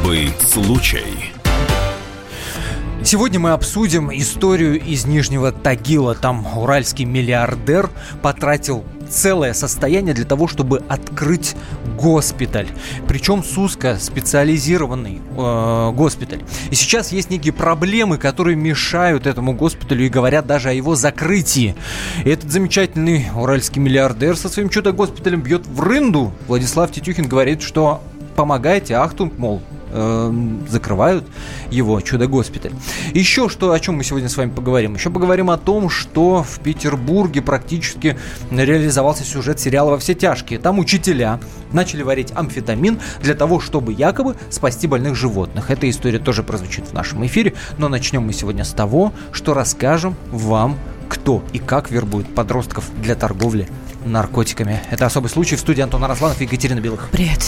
Особый случай. Сегодня мы обсудим историю из Нижнего Тагила. Там уральский миллиардер потратил целое состояние для того, чтобы открыть госпиталь. Причем с узкоспециализированный э, госпиталь. И сейчас есть некие проблемы, которые мешают этому госпиталю и говорят даже о его закрытии. И этот замечательный уральский миллиардер со своим чудо-госпиталем бьет в рынду. Владислав Тетюхин говорит, что помогайте, ахтунг, мол, э, закрывают его чудо-госпиталь. Еще что, о чем мы сегодня с вами поговорим? Еще поговорим о том, что в Петербурге практически реализовался сюжет сериала «Во все тяжкие». Там учителя начали варить амфетамин для того, чтобы якобы спасти больных животных. Эта история тоже прозвучит в нашем эфире, но начнем мы сегодня с того, что расскажем вам, кто и как вербует подростков для торговли наркотиками. Это особый случай в студии Антона Росланов и Екатерина Белых. Привет.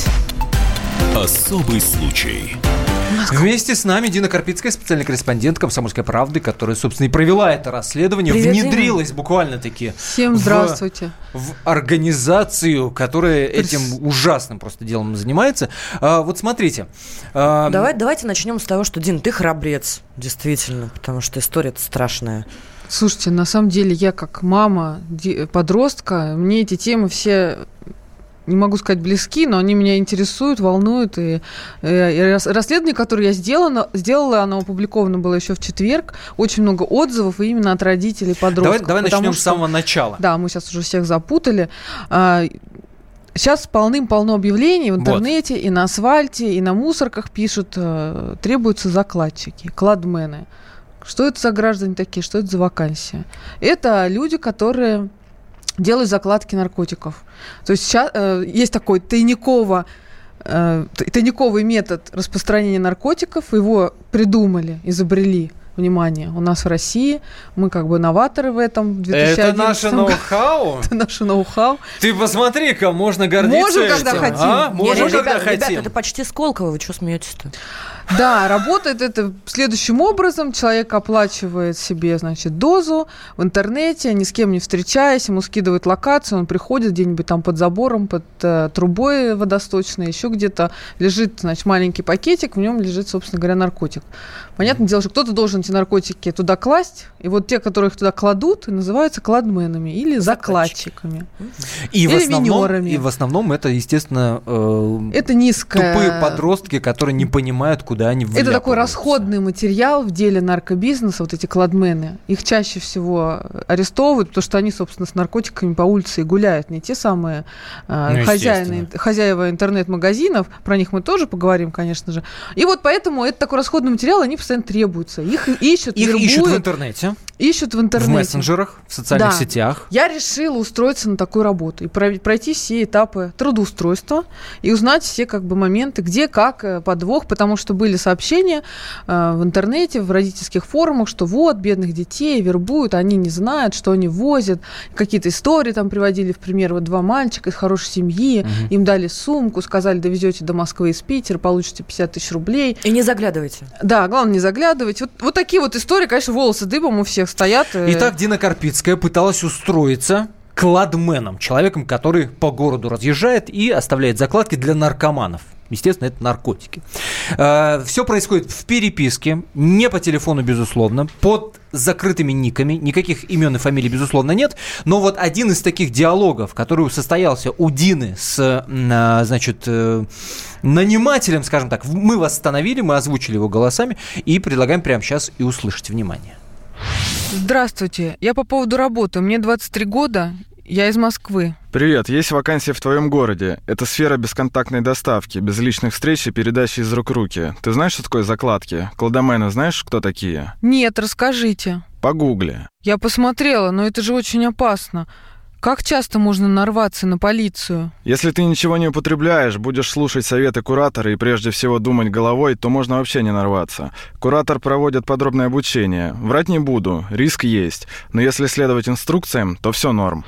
Особый случай. Вместе с нами Дина Карпицкая, специальный корреспондент «Комсомольской правды», которая, собственно, и провела это расследование, Привет, внедрилась буквально-таки Всем здравствуйте. В, в организацию, которая этим ужасным просто делом занимается. А, вот смотрите. А... Давай, давайте начнем с того, что, Дин, ты храбрец, действительно, потому что история страшная. Слушайте, на самом деле я как мама подростка, мне эти темы все не могу сказать близки, но они меня интересуют, волнуют. И, и, и расследование, которое я сделала, сделала, оно опубликовано было еще в четверг. Очень много отзывов именно от родителей подростков. Давай, давай начнем что, с самого начала. Да, мы сейчас уже всех запутали. Сейчас полным-полно объявлений в интернете, вот. и на асфальте, и на мусорках пишут, э, требуются закладчики, кладмены. Что это за граждане такие, что это за вакансия? Это люди, которые делают закладки наркотиков. То есть сейчас э, есть такой тайниково э, тайниковый метод распространения наркотиков, его придумали, изобрели внимание, у нас в России, мы как бы новаторы в этом. В это наше ноу-хау? это наше ноу-хау. Ты посмотри-ка, можно гордиться Можем, когда этим. хотим. А? Можем, Нет, когда хотим. Ребята, это почти Сколково, вы что смеетесь-то? Да, работает это следующим образом. Человек оплачивает себе, значит, дозу в интернете, ни с кем не встречаясь, ему скидывают локацию, он приходит где-нибудь там под забором, под э, трубой водосточной, еще где-то лежит, значит, маленький пакетик, в нем лежит, собственно говоря, наркотик. Понятное дело, что кто-то должен эти наркотики туда класть, и вот те, которые их туда кладут, называются кладменами или закладчиками. И, или в основном, и в основном это, естественно, э, это низкое... тупые подростки, которые не понимают, куда они Это такой расходный материал в деле наркобизнеса, вот эти кладмены. Их чаще всего арестовывают, потому что они, собственно, с наркотиками по улице и гуляют. Не те самые э, ну, хозяины, хозяева интернет-магазинов, про них мы тоже поговорим, конечно же. И вот поэтому это такой расходный материал, они постоянно требуются. Их ищут, Их вербуют, ищут в интернете. Ищут в интернете. В мессенджерах, в социальных да. сетях. Я решила устроиться на такую работу и пройти все этапы трудоустройства и узнать все как бы моменты, где, как, э, подвох, потому что были сообщения э, в интернете, в родительских форумах, что вот, бедных детей вербуют, они не знают, что они возят. Какие-то истории там приводили в пример. Вот два мальчика из хорошей семьи, угу. им дали сумку, сказали, довезете до Москвы из Питера, получите 50 тысяч рублей. И не заглядывайте. Да, главное не заглядывать. Вот, вот такие вот истории, конечно, волосы дыбом у всех стоят. Э. Итак, Дина Карпицкая пыталась устроиться кладменом, человеком, который по городу разъезжает и оставляет закладки для наркоманов. Естественно, это наркотики. Э, Все происходит в переписке, не по телефону, безусловно, под закрытыми никами, никаких имен и фамилий, безусловно, нет. Но вот один из таких диалогов, который состоялся у Дины с, э, значит, э, нанимателем, скажем так, мы восстановили, мы озвучили его голосами и предлагаем прямо сейчас и услышать. Внимание. Здравствуйте. Я по поводу работы. Мне 23 года. Я из Москвы. Привет, есть вакансия в твоем городе. Это сфера бесконтактной доставки, без личных встреч и передачи из рук в руки. Ты знаешь, что такое закладки? Кладомены знаешь, кто такие? Нет, расскажите. Погугли. Я посмотрела, но это же очень опасно. Как часто можно нарваться на полицию? Если ты ничего не употребляешь, будешь слушать советы куратора и прежде всего думать головой, то можно вообще не нарваться. Куратор проводит подробное обучение. Врать не буду, риск есть. Но если следовать инструкциям, то все норм.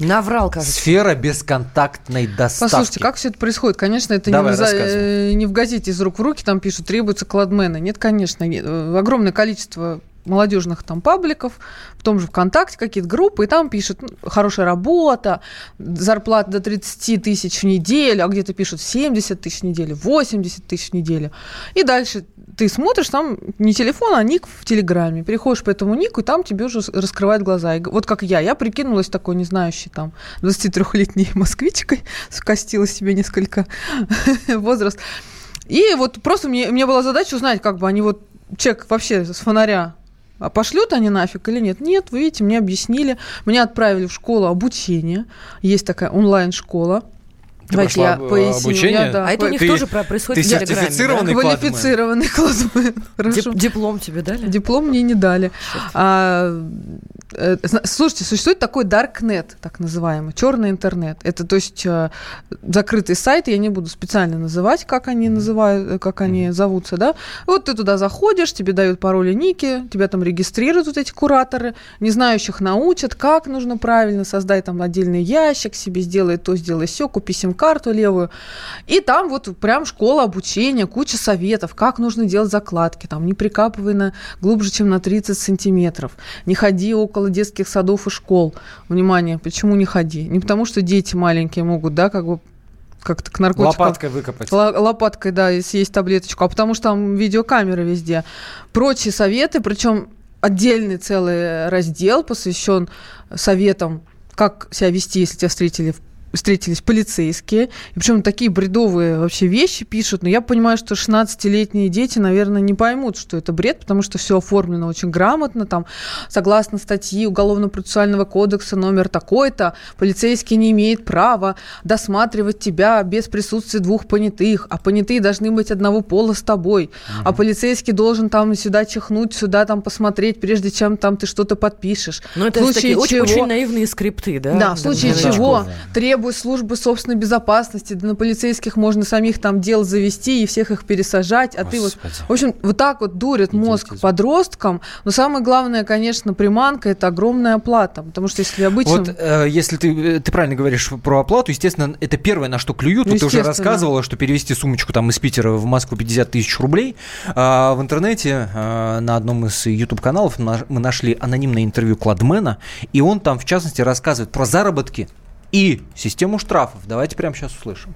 Наврал, как Сфера бесконтактной доставки. Послушайте, как все это происходит? Конечно, это Давай, не, за, не в газете из рук в руки там пишут, требуются кладмены. Нет, конечно. Нет. Огромное количество молодежных там пабликов, в том же ВКонтакте какие-то группы, и там пишут, ну, хорошая работа, зарплата до 30 тысяч в неделю, а где-то пишут 70 тысяч в неделю, 80 тысяч в неделю. И дальше ты смотришь, там не телефон, а ник в Телеграме. Переходишь по этому нику, и там тебе уже раскрывает глаза. И вот как я, я прикинулась такой не знающей там 23-летней москвичкой, скостила себе несколько возраст. И вот просто мне, мне была задача узнать, как бы они вот чек вообще с фонаря а пошлют они нафиг или нет? Нет, вы видите, мне объяснили. Меня отправили в школу обучения. Есть такая онлайн-школа. Ты Давайте я поясню. Обучение? Я, да, а это у них ты, тоже происходит ты в Телеграме. Сертифицированный да? Квалифицированный. Дип, диплом тебе дали? Диплом мне не дали. А, Э, слушайте, существует такой darknet, так называемый, черный интернет. Это, то есть, э, закрытый сайт, я не буду специально называть, как они называют, э, как они зовутся, да. Вот ты туда заходишь, тебе дают пароли ники, тебя там регистрируют вот эти кураторы, не знающих научат, как нужно правильно создать там отдельный ящик, себе сделай то, сделай все, купи сим-карту левую. И там вот прям школа обучения, куча советов, как нужно делать закладки, там не прикапывай на глубже, чем на 30 сантиметров, не ходи около около детских садов и школ. Внимание, почему не ходи? Не потому, что дети маленькие могут, да, как бы как-то к наркотикам. Лопаткой выкопать. Л- лопаткой, да, съесть таблеточку. А потому что там видеокамеры везде. Прочие советы, причем отдельный целый раздел посвящен советам, как себя вести, если тебя встретили в встретились полицейские, и причем такие бредовые вообще вещи пишут, но я понимаю, что 16-летние дети, наверное, не поймут, что это бред, потому что все оформлено очень грамотно, там, согласно статьи Уголовно-процессуального кодекса номер такой-то, полицейский не имеет права досматривать тебя без присутствия двух понятых, а понятые должны быть одного пола с тобой, угу. а полицейский должен там сюда чихнуть, сюда там посмотреть, прежде чем там ты что-то подпишешь. Ну, это такие чего... очень, очень наивные скрипты, да? Да, в случае да, чего требуется требует службы собственной безопасности, да на полицейских можно самих там дел завести и всех их пересажать, а Господи. ты вот... В общем, вот так вот дурит мозг подросткам, но самое главное, конечно, приманка – это огромная оплата, потому что если обычно... Вот э, если ты, ты правильно говоришь про оплату, естественно, это первое, на что клюют, ну, ты уже рассказывала, что перевести сумочку там из Питера в Москву 50 тысяч рублей, а в интернете а, на одном из YouTube-каналов мы нашли анонимное интервью Кладмена, и он там, в частности, рассказывает про заработки и систему штрафов. Давайте прямо сейчас услышим.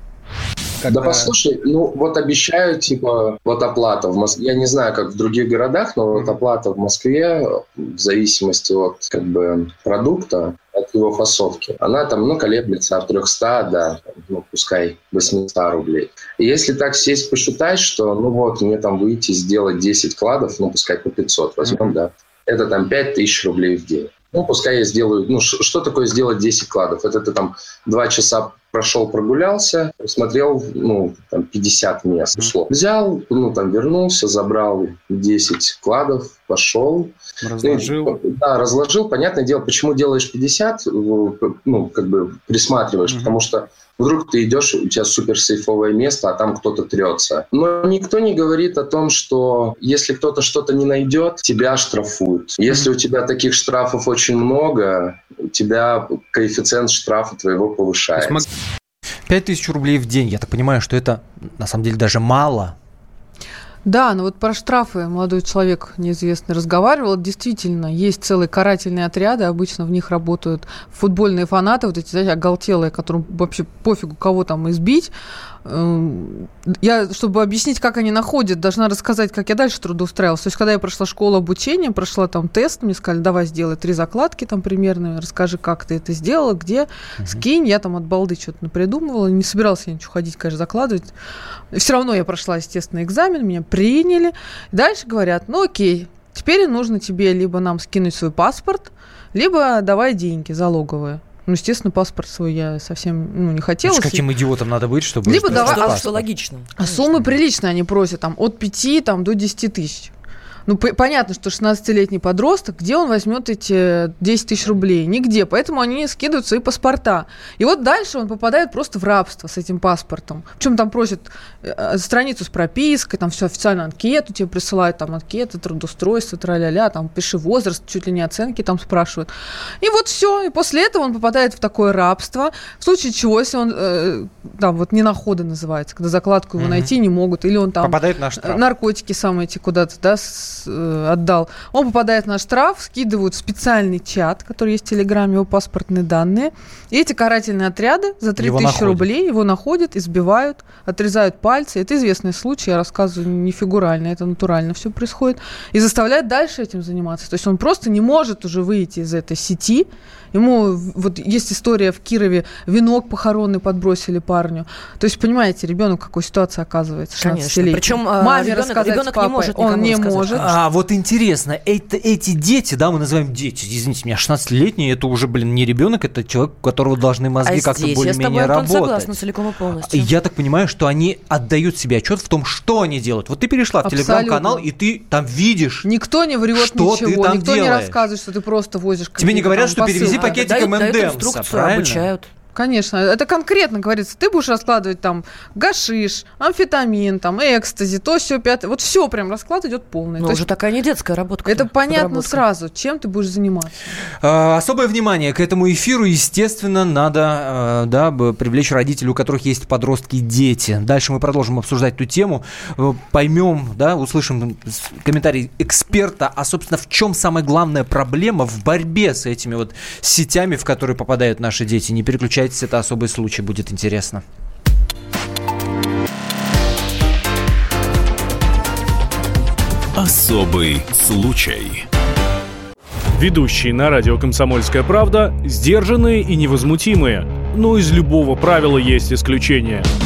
Как да, послушай, ну вот обещают, типа, вот оплата в Москве. Я не знаю, как в других городах, но вот оплата в Москве, в зависимости от, как бы, продукта, от его фасовки, она там, ну, колеблется от 300 до, ну, пускай 800 рублей. И если так сесть посчитать, что, ну вот, мне там выйти, сделать 10 кладов, ну, пускай по 500 возьмем, mm-hmm. да, это там 5000 рублей в день. Ну, пускай я сделаю... Ну, что такое сделать 10 кладов? Это ты там 2 часа прошел, прогулялся, смотрел, ну, там 50 мест ушло. Взял, ну, там вернулся, забрал 10 кладов, пошел. Разложил. Ну, да, разложил. Понятное дело, почему делаешь 50, ну, как бы присматриваешь, угу. потому что Вдруг ты идешь, у тебя супер сейфовое место, а там кто-то трется. Но никто не говорит о том, что если кто-то что-то не найдет, тебя штрафуют. Если у тебя таких штрафов очень много, у тебя коэффициент штрафа твоего повышается. 5 тысяч рублей в день, я так понимаю, что это на самом деле даже мало да, но вот про штрафы молодой человек неизвестный разговаривал. Действительно, есть целые карательные отряды, обычно в них работают футбольные фанаты, вот эти, знаете, оголтелые, которым вообще пофигу, кого там избить. Эм, я, чтобы объяснить, как они находят, должна рассказать, как я дальше трудоустраивалась. То есть, когда я прошла школу обучения, прошла там тест, мне сказали, давай сделай три закладки там примерно, расскажи, как ты это сделала, где, угу. скинь. Я там от балды что-то придумывала, не собиралась я ничего ходить, конечно, закладывать. Все равно я прошла, естественно, экзамен, меня приняли. Дальше говорят, ну окей, теперь нужно тебе либо нам скинуть свой паспорт, либо давай деньги залоговые. Ну, естественно, паспорт свой я совсем ну, не хотела. С каким идиотом надо быть, чтобы... Либо давай... А что логично. А суммы приличные они просят, там, от 5 там, до 10 тысяч. Ну, понятно, что 16-летний подросток, где он возьмет эти 10 тысяч рублей? Нигде. Поэтому они скидывают свои паспорта. И вот дальше он попадает просто в рабство с этим паспортом. Причем там просят э, страницу с пропиской, там все официально анкету тебе присылают, там анкеты, трудоустройство, тра-ля-ля, там пиши возраст, чуть ли не оценки там спрашивают. И вот все. И после этого он попадает в такое рабство. В случае чего, если он э, там вот не находы называется, когда закладку его mm найти не могут, или он там... Попадает на штраф. Наркотики самые эти куда-то, да, с э, отдал, он попадает на штраф, скидывают в специальный чат, который есть в Телеграме, его паспортные данные. И эти карательные отряды за 3000 рублей его находят, избивают, отрезают пальцы. Это известный случай, я рассказываю не фигурально, это натурально все происходит. И заставляют дальше этим заниматься. То есть он просто не может уже выйти из этой сети, Ему вот есть история в Кирове, венок похоронный подбросили парню. То есть, понимаете, ребенок в какой ситуации оказывается, Конечно. Причем а, Маме ребенок, рассказать ребенок папой, не может он не рассказать. может. А вот интересно, это, эти дети, да, мы называем дети, извините меня, 16-летний, это уже, блин, не ребенок, это человек, у которого должны мозги а как-то более-менее работать. Я согласна целиком и полностью. Я так понимаю, что они отдают себе отчет в том, что они делают. Вот ты перешла в телеграм-канал, и ты там видишь, Никто не врет что ничего, ты там никто делаешь. не рассказывает, что ты просто возишь Тебе не говорят, что перевези пакетик МНДМСа, правильно? обучают. Конечно, это конкретно говорится. Ты будешь раскладывать там гашиш, амфетамин, там экстази, то все пятое. Вот все прям расклад идет полный. Но то уже есть, такая не детская работа. Это понятно сразу, чем ты будешь заниматься. А, особое внимание к этому эфиру, естественно, надо а, да, привлечь родителей, у которых есть подростки и дети. Дальше мы продолжим обсуждать эту тему, э, поймем, да, услышим комментарий эксперта, а, собственно, в чем самая главная проблема в борьбе с этими вот сетями, в которые попадают наши дети. Не переключайтесь Возвращайтесь, это особый случай, будет интересно. Особый случай. Ведущие на радио «Комсомольская правда» сдержанные и невозмутимые. Но из любого правила есть исключение –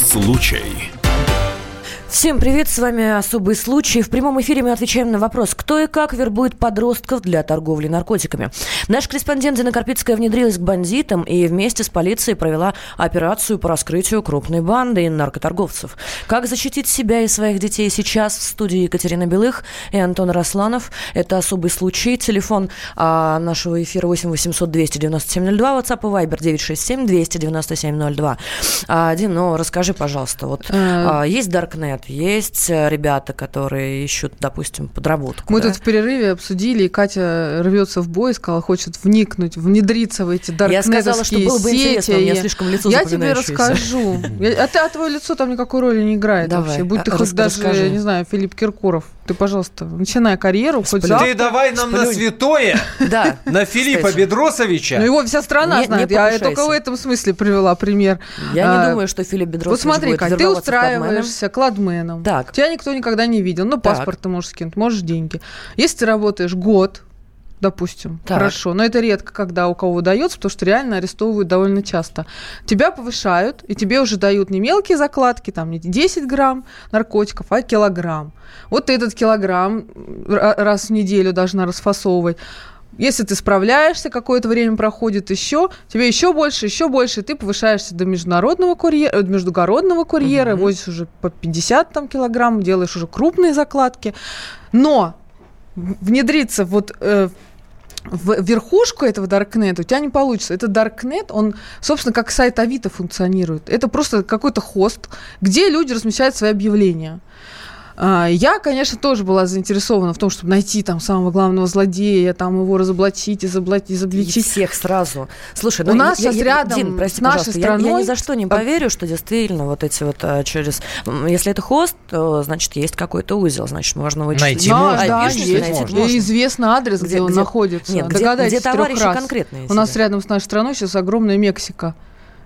Случай. Всем привет, с вами «Особый случай». В прямом эфире мы отвечаем на вопрос, кто и как вербует подростков для торговли наркотиками. Наш корреспондент Зина Карпицкая внедрилась к бандитам и вместе с полицией провела операцию по раскрытию крупной банды наркоторговцев. Как защитить себя и своих детей сейчас в студии Екатерина Белых и Антон Росланов. Это «Особый случай». Телефон а, нашего эфира 8 800 297 02, WhatsApp и Viber 967 297 02. А, Дин, ну расскажи, пожалуйста, вот э. а, есть Darknet, есть э, ребята, которые ищут, допустим, подработку. Мы да? тут в перерыве обсудили, и Катя рвется в бой, сказала, хочет вникнуть, внедриться в эти даркнетовские Я сказала, что было бы сети. интересно, у меня слишком лицо Я тебе расскажу. А, ты, а твое лицо там никакой роли не играет Давай, вообще. Будь а, ты хоть даже, не знаю, Филипп Киркоров. Ты, пожалуйста, начинай карьеру. Хоть Ты давай нам Сплюнь. на святое, да, на Филиппа кстати. Бедросовича. Ну, его вся страна не, знает. Не я только в этом смысле привела пример. Я а, не думаю, что Филипп Бедросович Вот смотри, как ты устраиваешься кладменом. Так. Тебя никто никогда не видел. Ну, паспорт так. ты можешь скинуть, можешь деньги. Если ты работаешь год, допустим, так. хорошо, но это редко, когда у кого удается, потому что реально арестовывают довольно часто. Тебя повышают, и тебе уже дают не мелкие закладки, там не 10 грамм наркотиков, а килограмм. Вот ты этот килограмм раз в неделю должна расфасовывать. Если ты справляешься, какое-то время проходит еще, тебе еще больше, еще больше, ты повышаешься до международного курьера, э, междугородного курьера, угу. возишь уже по 50 там, килограмм, делаешь уже крупные закладки. Но внедриться вот э, в верхушку этого Даркнета у тебя не получится. Этот Даркнет, он, собственно, как сайт Авито функционирует. Это просто какой-то хост, где люди размещают свои объявления. А, я, конечно, тоже была заинтересована в том, чтобы найти там самого главного злодея, там его разоблачить, изоблачить, изобличить. И всех сразу. Слушай, ну, у нас я, сейчас я, рядом Дин, прости, с нашей страной... Я, я ни за что не поверю, что действительно вот эти вот а, через... Если это хост, то, значит, есть какой-то узел, значит, можно вычислить. Найти да, можно. Да, есть. Найти можно. И известный адрес, где, где он где, находится. Нет, где, где товарищи раз. конкретные. У нас рядом с нашей страной сейчас огромная Мексика.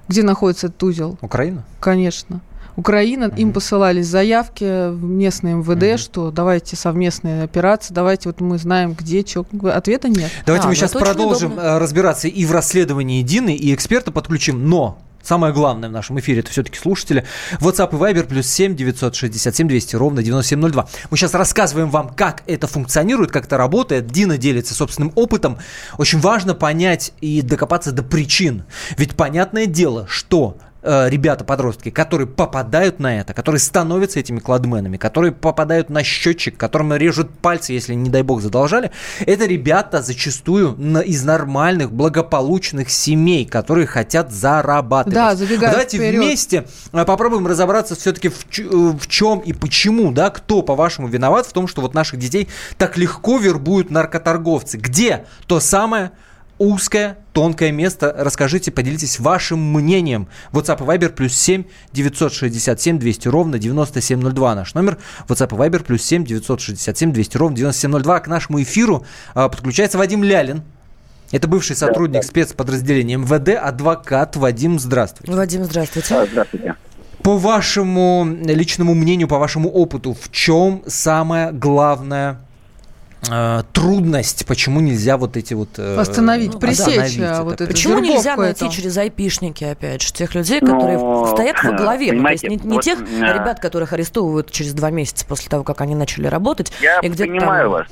Где находится этот узел? Украина? Конечно. Украина, им посылались заявки в местное МВД, mm-hmm. что давайте совместные операции, давайте вот мы знаем, где, что. Ответа нет. Давайте а, мы сейчас продолжим удобно. Э, разбираться и в расследовании Дины, и эксперта подключим, но Самое главное в нашем эфире это все-таки слушатели. WhatsApp и Viber плюс 7 967 200 ровно 9702. Мы сейчас рассказываем вам, как это функционирует, как это работает. Дина делится собственным опытом. Очень важно понять и докопаться до причин. Ведь понятное дело, что э, ребята-подростки, которые попадают на это, которые становятся этими кладменами, которые попадают на счетчик, которым режут пальцы, если, не дай бог, задолжали, это ребята зачастую на, из нормальных, благополучных семей, которые хотят зарабатывать. Да, забегая Давайте вперед. вместе э, попробуем разобраться все-таки в, э, в чем и почему, да, кто, по-вашему, виноват в том, что вот наших детей так легко вербуют наркоторговцы. Где то самое узкое, тонкое место. Расскажите, поделитесь вашим мнением. WhatsApp и Viber плюс 7 967 200 ровно 9702 наш номер. WhatsApp и Viber плюс 7 967 200 ровно 9702. К нашему эфиру а, подключается Вадим Лялин. Это бывший сотрудник спецподразделения МВД, адвокат Вадим, здравствуйте. Вадим, здравствуйте. Здравствуйте. По вашему личному мнению, по вашему опыту, в чем самая главная э, трудность, почему нельзя вот эти вот... э, Остановить, ну, пресечь остановить а, это? вот эту Почему вербовку нельзя найти эту? через айпишники, опять же, тех людей, которые Ну, стоят во главе? Ну, то есть не, не вот, тех э, ребят, которых арестовывают через два месяца после того, как они начали работать. Я и где-то понимаю там- вас.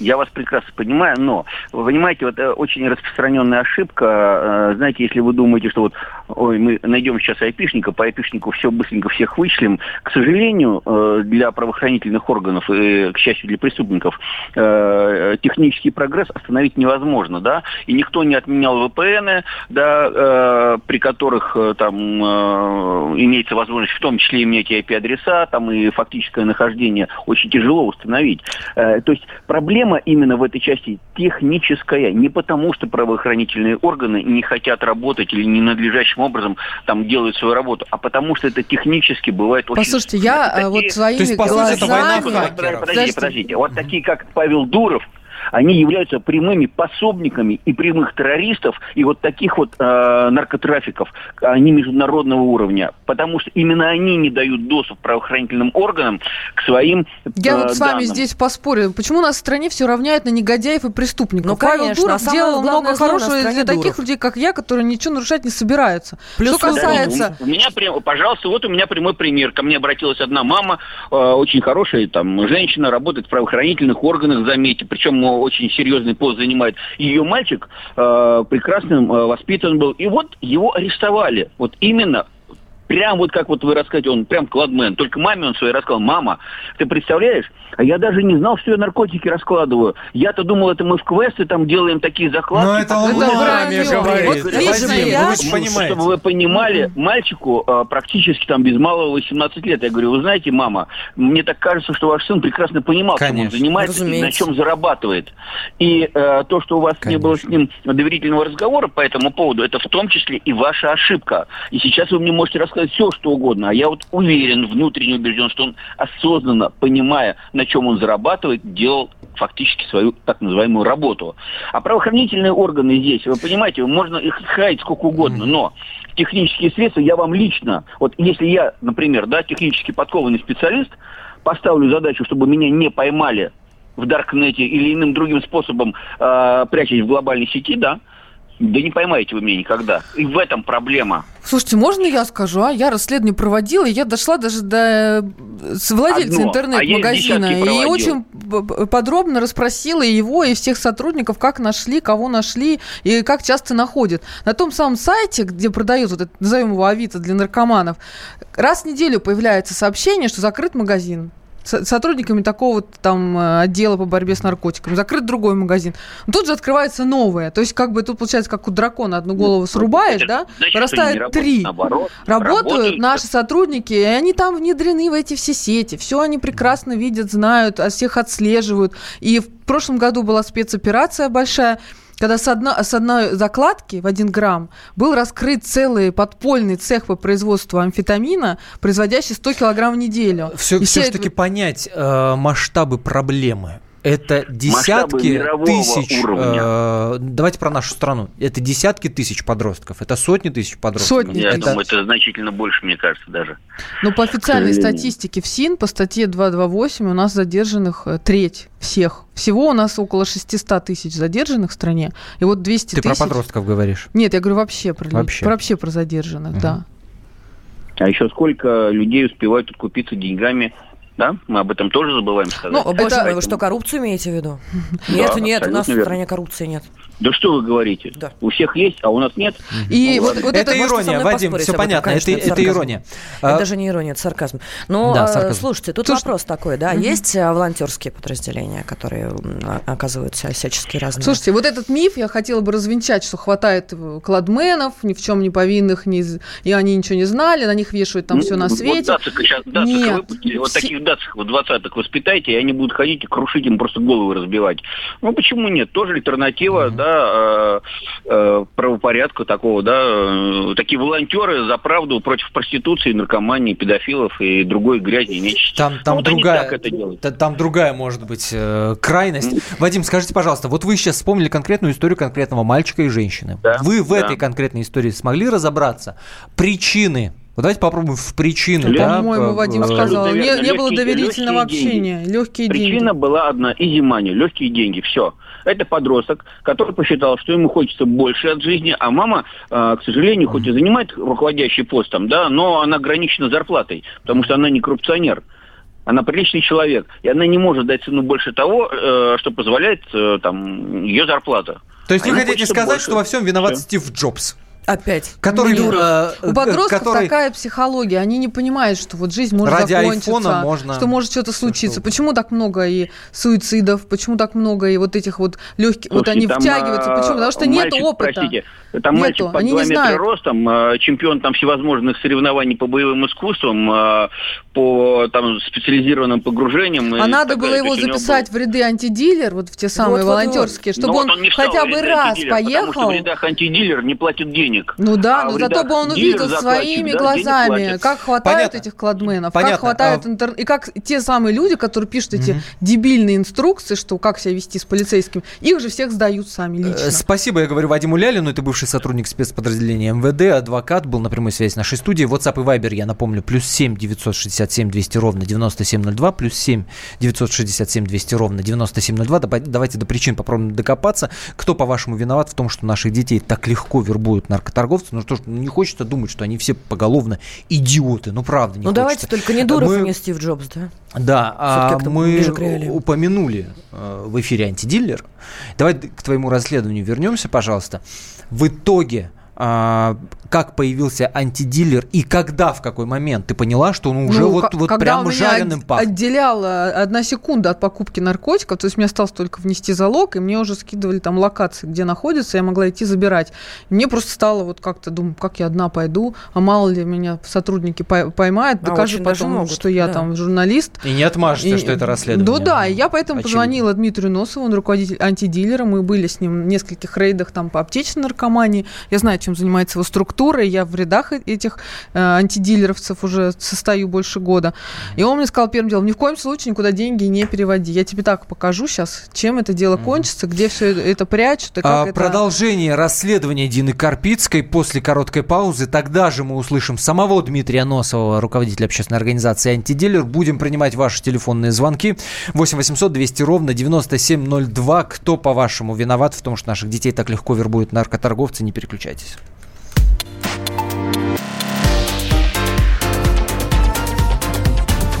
Я вас прекрасно понимаю, но вы понимаете, вот э, очень распространенная ошибка. э, знаете, если вы думаете, что вот ой, мы найдем сейчас айпишника, по айпишнику все быстренько всех вычислим. К сожалению, э, для правоохранительных органов и, к счастью, для преступников, э, технический прогресс остановить невозможно, да, и никто не отменял VPN, да, э, при которых там имеется возможность в том числе иметь IP-адреса, там и фактическое нахождение очень тяжело установить. То есть проблема именно в этой части техническая, не потому что правоохранительные органы не хотят работать или ненадлежащим образом там делают свою работу, а потому что это технически бывает очень... Послушайте, я Такие- а, вот своими То есть, по сути, это война глазами... Подождите, Подождите. подождите. Вот такие, как Павел Дуров, они являются прямыми пособниками и прямых террористов, и вот таких вот э, наркотрафиков, они международного уровня, потому что именно они не дают доступ правоохранительным органам к своим Я э, вот с вами данным. здесь поспорю. Почему нас в стране все равняют на негодяев и преступников? Ну, Павел конечно, Дуров а делал много хорошего для таких Дуров. людей, как я, которые ничего нарушать не собираются. Плюс Что касается... У меня прям, пожалуйста, вот у меня прямой пример. Ко мне обратилась одна мама, э, очень хорошая там женщина, работает в правоохранительных органах, заметьте, причем очень серьезный пост занимает. Ее мальчик э, прекрасным э, воспитан был, и вот его арестовали. Вот именно Прям вот как вот вы рассказываете, он прям кладмен. Только маме он своей рассказал, мама, ты представляешь, а я даже не знал, что я наркотики раскладываю. Я-то думал, это мы в квесты там делаем такие закладки. Но это он Это маме говорит. Вот лично я- ну вы Ну, понимаете. Чтобы вы понимали, мальчику э, практически там без малого 18 лет. Я говорю, вы знаете, мама, мне так кажется, что ваш сын прекрасно понимал, чем он Конечно. занимается и на Разумеется. чем зарабатывает. И э, то, что у вас не было с ним доверительного разговора по этому поводу, это в том числе и ваша ошибка. И сейчас вы мне можете рассказать все, что угодно. А я вот уверен, внутренне убежден, что он осознанно, понимая, на чем он зарабатывает, делал фактически свою так называемую работу. А правоохранительные органы здесь, вы понимаете, можно их хаять сколько угодно, но технические средства я вам лично, вот если я, например, да, технически подкованный специалист, поставлю задачу, чтобы меня не поймали в Даркнете или иным другим способом э, прячась в глобальной сети, да, да не поймаете вы меня никогда. И в этом проблема. Слушайте, можно я скажу, а? Я расследование проводила, и я дошла даже до э, владельца интернет-магазина. а и очень подробно расспросила его, и всех сотрудников, как нашли, кого нашли, и как часто находят. На том самом сайте, где продают, вот это, назовем его Авито для наркоманов, раз в неделю появляется сообщение, что закрыт магазин. С- сотрудниками такого там э, отдела по борьбе с наркотиками. Закрыт другой магазин. Тут же открывается новое. То есть, как бы тут получается, как у дракона одну голову срубаешь, Это да? значит, Вырастает работают, три. наоборот, Работают наши сотрудники, и они там внедрены в эти все сети. Все они прекрасно видят, знают, всех отслеживают. И в прошлом году была спецоперация большая, когда с, одно- с одной закладки в один грамм был раскрыт целый подпольный цех по производству амфетамина, производящий 100 килограмм в неделю. Все, И все все-таки понять э, масштабы проблемы. Это десятки тысяч. уровня. э, давайте про нашу страну. Это десятки тысяч подростков. Это сотни тысяч подростков. Сотни. Я Это- думаю, это значительно больше, мне кажется, даже. Но по официальной статистике ФСИН, по статье 228, у нас задержанных э, треть всех. Всего у нас около 600 тысяч задержанных в стране. И вот 200 Ты про тысяч... подростков говоришь. Нет, я говорю вообще про, Вообще. про- вообще про задержанных, Мгм. да. А еще сколько людей успевают откупиться деньгами, да? Мы об этом тоже забываем сказать. Ну, боже мой, вы что, коррупцию имеете в виду? Нет, нет, у нас в стране коррупции нет. Да что вы говорите? Да. У всех есть, а у нас нет. И ну, вот, вот это, это ирония, Вадим, все понятно, это, это, это ирония. Это а... даже не ирония, это сарказм. Но, да, э, сарказм. слушайте, тут Слушай... вопрос такой, да, угу. есть э, волонтерские подразделения, которые оказываются всячески разные. Слушайте, вот этот миф я хотела бы развенчать, что хватает э, кладменов, ни в чем не повинных, ни, и они ничего не знали, на них вешают там ну, все на свете. Вот дацика сейчас, дацика Нет. Выпустили, вот таких дацик вот 20-х воспитайте, и они будут ходить и крушить им просто головы разбивать. Ну почему нет? Тоже альтернатива, угу. да, да, э, э, правопорядка такого, да, э, такие волонтеры за правду против проституции, наркомании, педофилов и другой грязи, нечисти. Там, там, ну, другая, там другая, может быть, крайность. Вадим, скажите, пожалуйста, вот вы сейчас вспомнили конкретную историю конкретного мальчика и женщины. Да, вы в да. этой конкретной истории смогли разобраться? Причины вот давайте попробуем в причину. Да, По-моему, Вадим сказал. Не, не было доверительного общения. Деньги. Легкие Причина деньги. Причина была одна. Изимани. Легкие деньги. Все. Это подросток, который посчитал, что ему хочется больше от жизни, а мама, а, к сожалению, хоть и занимает руководящий пост там, да, но она ограничена зарплатой, потому что она не коррупционер. Она приличный человек, и она не может дать сыну больше того, э, что позволяет э, там ее зарплата. То есть а вы хотите сказать, больше. что во всем виноват Все. Стив Джобс? Опять. Который, э, У подростков который... такая психология. Они не понимают, что вот жизнь может Ради закончиться, можно... что может что-то случиться. Почему так много и суицидов? Почему так много и вот этих вот легких... вот они там, втягиваются. Почему? Потому что нет опыта. Простите, там Нету, мальчик под они 2 метра знают. ростом, э, чемпион там всевозможных соревнований по боевым искусствам, э, по там специализированным погружениям. А надо было его записать был... в ряды антидилер, вот в те самые вот, волонтерские, чтобы ну, он, он хотя бы раз поехал. Потому что в рядах антидилер не платит денег. Ну да, а но зато бы он увидел своими да, глазами, как хватает Понятно. этих кладменов, Понятно. как хватает а... интернет, и как те самые люди, которые пишут эти mm дебильные инструкции, что как себя вести с полицейским, их же всех сдают сами лично. Э, спасибо, я говорю Вадиму Лялину, это бывший сотрудник спецподразделения МВД, адвокат, был на прямой связи с нашей студией. WhatsApp и Viber, я напомню, плюс 7 967 200 ровно 9702, плюс 7 967 200 ровно 9702. Давайте до причин попробуем докопаться. Кто, по-вашему, виноват в том, что наших детей так легко вербуют наркоторговцы? Ну что ж, не хочется думать, что они все поголовно идиоты. Ну, правда, не Ну, хочется. давайте только не Дуров мы... и не Стив Джобс, да? Да, а мы упомянули э, в эфире антидиллер. Давай к твоему расследованию вернемся, пожалуйста. В итоге как появился антидилер и когда, в какой момент ты поняла, что он уже ну, вот, вот когда прям жареным пахнет? отделяла одна секунда от покупки наркотиков, то есть мне осталось только внести залог, и мне уже скидывали там локации, где находится, я могла идти забирать. Мне просто стало вот как-то, думаю, как я одна пойду, а мало ли меня сотрудники поймают, а докажут потом, могут, что я да. там журналист. И не отмажешься, и, что это расследование. Ну да, и я поэтому Очевидно. позвонила Дмитрию Носову, он руководитель антидилера, мы были с ним в нескольких рейдах там по аптечной наркомании, я знаю, чем занимается его структура, я в рядах этих э, антидилеровцев уже состою больше года. И он мне сказал первым делом, ни в коем случае никуда деньги не переводи. Я тебе так покажу сейчас, чем это дело кончится, где все это прячут и как а, это... Продолжение расследования Дины Карпицкой после короткой паузы. Тогда же мы услышим самого Дмитрия Носова, руководителя общественной организации «Антидилер». Будем принимать ваши телефонные звонки. 8 800 200 ровно 9702. Кто, по-вашему, виноват в том, что наших детей так легко вербуют наркоторговцы? Не переключайтесь.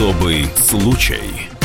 Особый случай.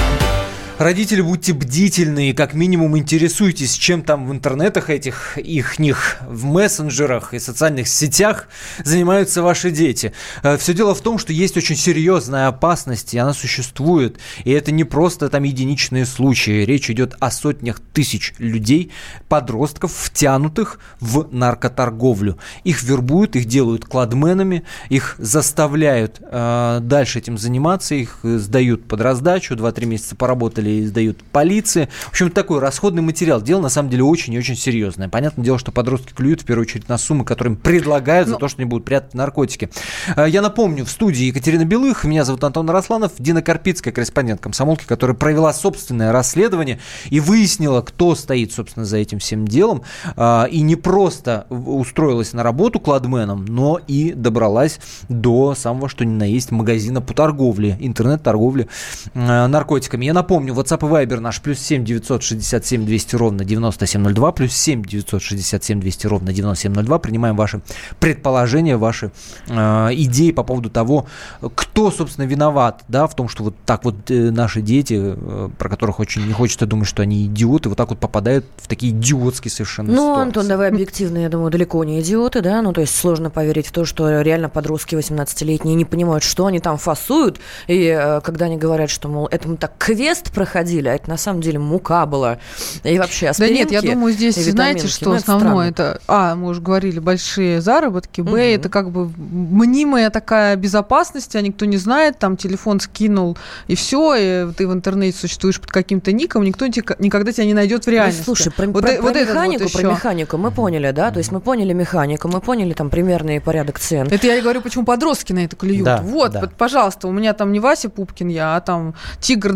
Родители, будьте бдительны и как минимум интересуйтесь, чем там в интернетах этих, их них, в мессенджерах и социальных сетях занимаются ваши дети. Э, Все дело в том, что есть очень серьезная опасность, и она существует. И это не просто там единичные случаи. Речь идет о сотнях тысяч людей, подростков, втянутых в наркоторговлю. Их вербуют, их делают кладменами, их заставляют э, дальше этим заниматься, их сдают под раздачу, 2-3 месяца поработали или сдают полиции. В общем, такой расходный материал. Дело на самом деле очень и очень серьезное. Понятное дело, что подростки клюют в первую очередь на суммы, которые им предлагают за ну. то, что они будут прятать наркотики. Э, я напомню, в студии Екатерина Белых, меня зовут Антон Росланов, Дина Карпицкая, корреспондент комсомолки, которая провела собственное расследование и выяснила, кто стоит, собственно, за этим всем делом. Э, и не просто устроилась на работу кладменом, но и добралась до самого, что ни на есть, магазина по торговле, интернет-торговле э, наркотиками. Я напомню, WhatsApp и Viber наш плюс 7 967 200 ровно 9702, плюс 7 967 200 ровно 9702. Принимаем ваши предположения, ваши э, идеи по поводу того, кто, собственно, виноват, да, в том, что вот так вот э, наши дети, э, про которых очень не хочется думать, что они идиоты, вот так вот попадают в такие идиотские совершенно Ну, ситуации. Антон, давай объективно, я думаю, далеко не идиоты, да, ну, то есть сложно поверить в то, что реально подростки 18-летние не понимают, что они там фасуют, и э, когда они говорят, что, мол, это мы так квест проходили, а это на самом деле мука была, и вообще Да нет, я думаю, здесь, знаете, что ну, основное, это, а, мы уже говорили, большие заработки, б, угу. это как бы мнимая такая безопасность, а никто не знает, там телефон скинул, и все, и ты в интернете существуешь под каким-то ником, никто никогда тебя не найдет в реальности. Ну, слушай, про, вот, про, вот про механику, вот про механику мы поняли, да, то есть мы поняли механику, мы поняли там примерный порядок цен. Это я и говорю, почему подростки на это клюют. Да, вот, да. пожалуйста, у меня там не Вася Пупкин я, а там Тигр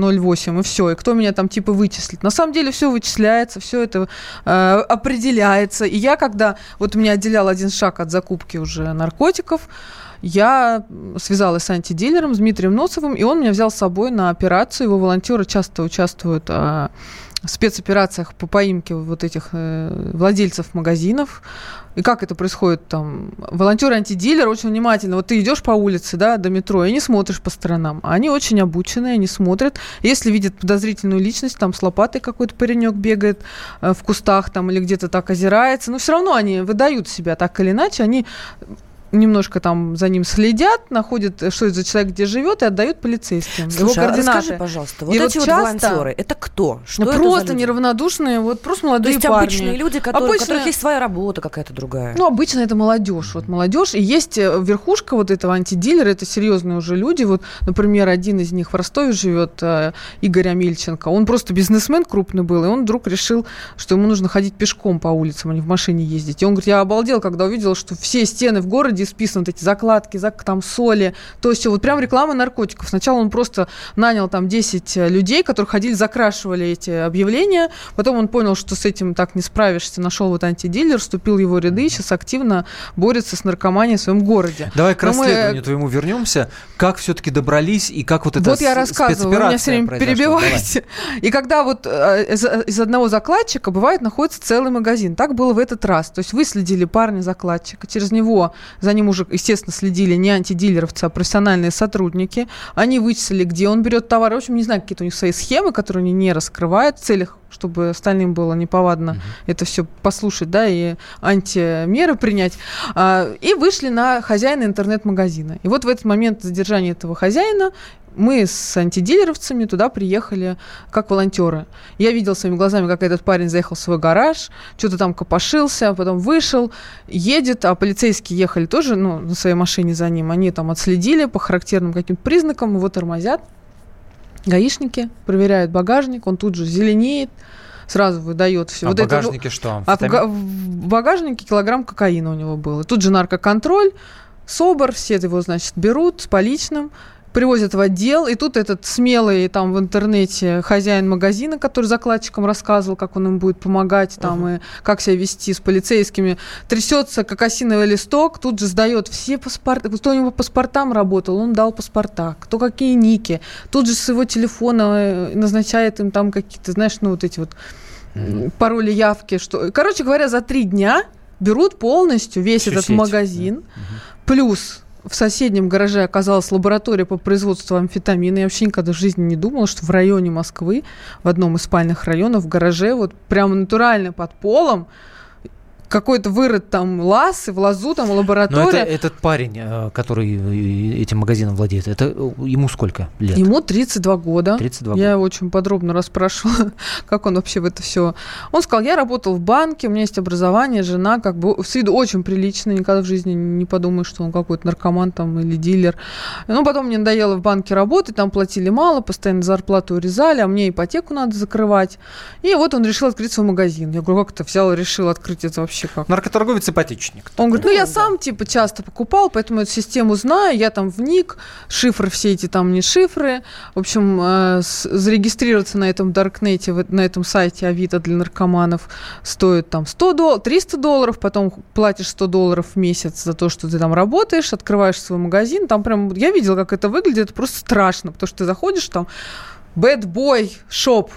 2508, и все, и кто меня там типа вычислит. На самом деле все вычисляется, все это э, определяется. И я, когда вот меня отделял один шаг от закупки уже наркотиков, я связалась с антидилером, с Дмитрием Носовым, и он меня взял с собой на операцию. Его волонтеры часто участвуют в спецоперациях по поимке вот этих э, владельцев магазинов. И как это происходит там? Волонтеры антидилер очень внимательно. Вот ты идешь по улице, да, до метро, и не смотришь по сторонам. Они очень обученные, они смотрят. Если видят подозрительную личность, там с лопатой какой-то паренек бегает э, в кустах там или где-то так озирается, но все равно они выдают себя так или иначе. Они немножко там за ним следят, находят, что это за человек где живет, и отдают полицейским. Слушай, его а координаты. расскажи, пожалуйста, вот и эти вот, часто, волонтеры, это кто? Что ну, это просто неравнодушные, вот просто молодые То есть парни. обычные люди, которые, обычно, у которых есть своя работа какая-то другая. Ну, обычно это молодежь. Вот молодежь. И есть э, верхушка вот этого антидилера, это серьезные уже люди. Вот, например, один из них в Ростове живет, э, Игорь Амельченко. Он просто бизнесмен крупный был, и он вдруг решил, что ему нужно ходить пешком по улицам, а не в машине ездить. И он говорит, я обалдел, когда увидел, что все стены в городе городе списаны вот эти закладки, зак, там соли, то есть вот прям реклама наркотиков. Сначала он просто нанял там 10 э, людей, которые ходили, закрашивали эти объявления, потом он понял, что с этим так не справишься, нашел вот антидилер, вступил в его ряды и сейчас активно борется с наркоманией в своем городе. Давай к расследованию мы... твоему вернемся. Как все-таки добрались и как вот это Вот я рассказываю, вы меня все время перебиваете. Давай. И когда вот э, из, из одного закладчика бывает находится целый магазин. Так было в этот раз. То есть выследили парня закладчика, через него за ним уже, естественно, следили не антидилеровцы, а профессиональные сотрудники. Они вычислили, где он берет товар. В общем, не знаю, какие-то у них свои схемы, которые они не раскрывают в целях чтобы остальным было неповадно uh-huh. это все послушать, да, и антимеры принять. А, и вышли на хозяина интернет-магазина. И вот в этот момент задержания этого хозяина мы с антидилеровцами туда приехали как волонтеры. Я видел своими глазами, как этот парень заехал в свой гараж, что-то там копошился, а потом вышел, едет, а полицейские ехали тоже ну, на своей машине за ним. Они там отследили по характерным каким-то признакам, его тормозят. Гаишники проверяют багажник, он тут же зеленеет, сразу выдает все. А вот в багажнике это, что? А в, в багажнике килограмм кокаина у него был. И тут же наркоконтроль, СОБР, все его, значит, берут с поличным, привозят в отдел, и тут этот смелый там в интернете хозяин магазина, который закладчикам рассказывал, как он им будет помогать там uh-huh. и как себя вести с полицейскими, трясется как осиновый листок, тут же сдает все паспорты, кто у него паспортам работал, он дал паспорта, кто какие ники, тут же с его телефона э, назначает им там какие-то, знаешь, ну вот эти вот uh-huh. пароли явки, что, короче говоря, за три дня берут полностью весь Всю этот сеть. магазин, uh-huh. плюс в соседнем гараже оказалась лаборатория по производству амфетамина. Я вообще никогда в жизни не думала, что в районе Москвы, в одном из спальных районов, в гараже, вот прямо натурально под полом, какой-то вырыт там лаз, и в лазу там лаборатория. Но это, этот парень, э, который э, этим магазином владеет, это э, ему сколько лет? Ему 32 года. 32 года. Я очень подробно расспрашивала, как он вообще в это все. Он сказал, я работал в банке, у меня есть образование, жена, как бы с виду очень прилично, никогда в жизни не подумаю, что он какой-то наркоман там или дилер. Ну, потом мне надоело в банке работать, там платили мало, постоянно зарплату урезали, а мне ипотеку надо закрывать. И вот он решил открыть свой магазин. Я говорю, как это взял и решил открыть это вообще? Вообще как? Наркоторговец ипотечник. Он говорит, ну я сам типа часто покупал, поэтому эту систему знаю, я там вник, шифры все эти там не шифры. В общем, э, зарегистрироваться на этом Даркнете, на этом сайте Авито для наркоманов стоит там 100 долларов, 300 долларов, потом платишь 100 долларов в месяц за то, что ты там работаешь, открываешь свой магазин, там прям, я видела, как это выглядит, это просто страшно, потому что ты заходишь там, Bad Boy Shop,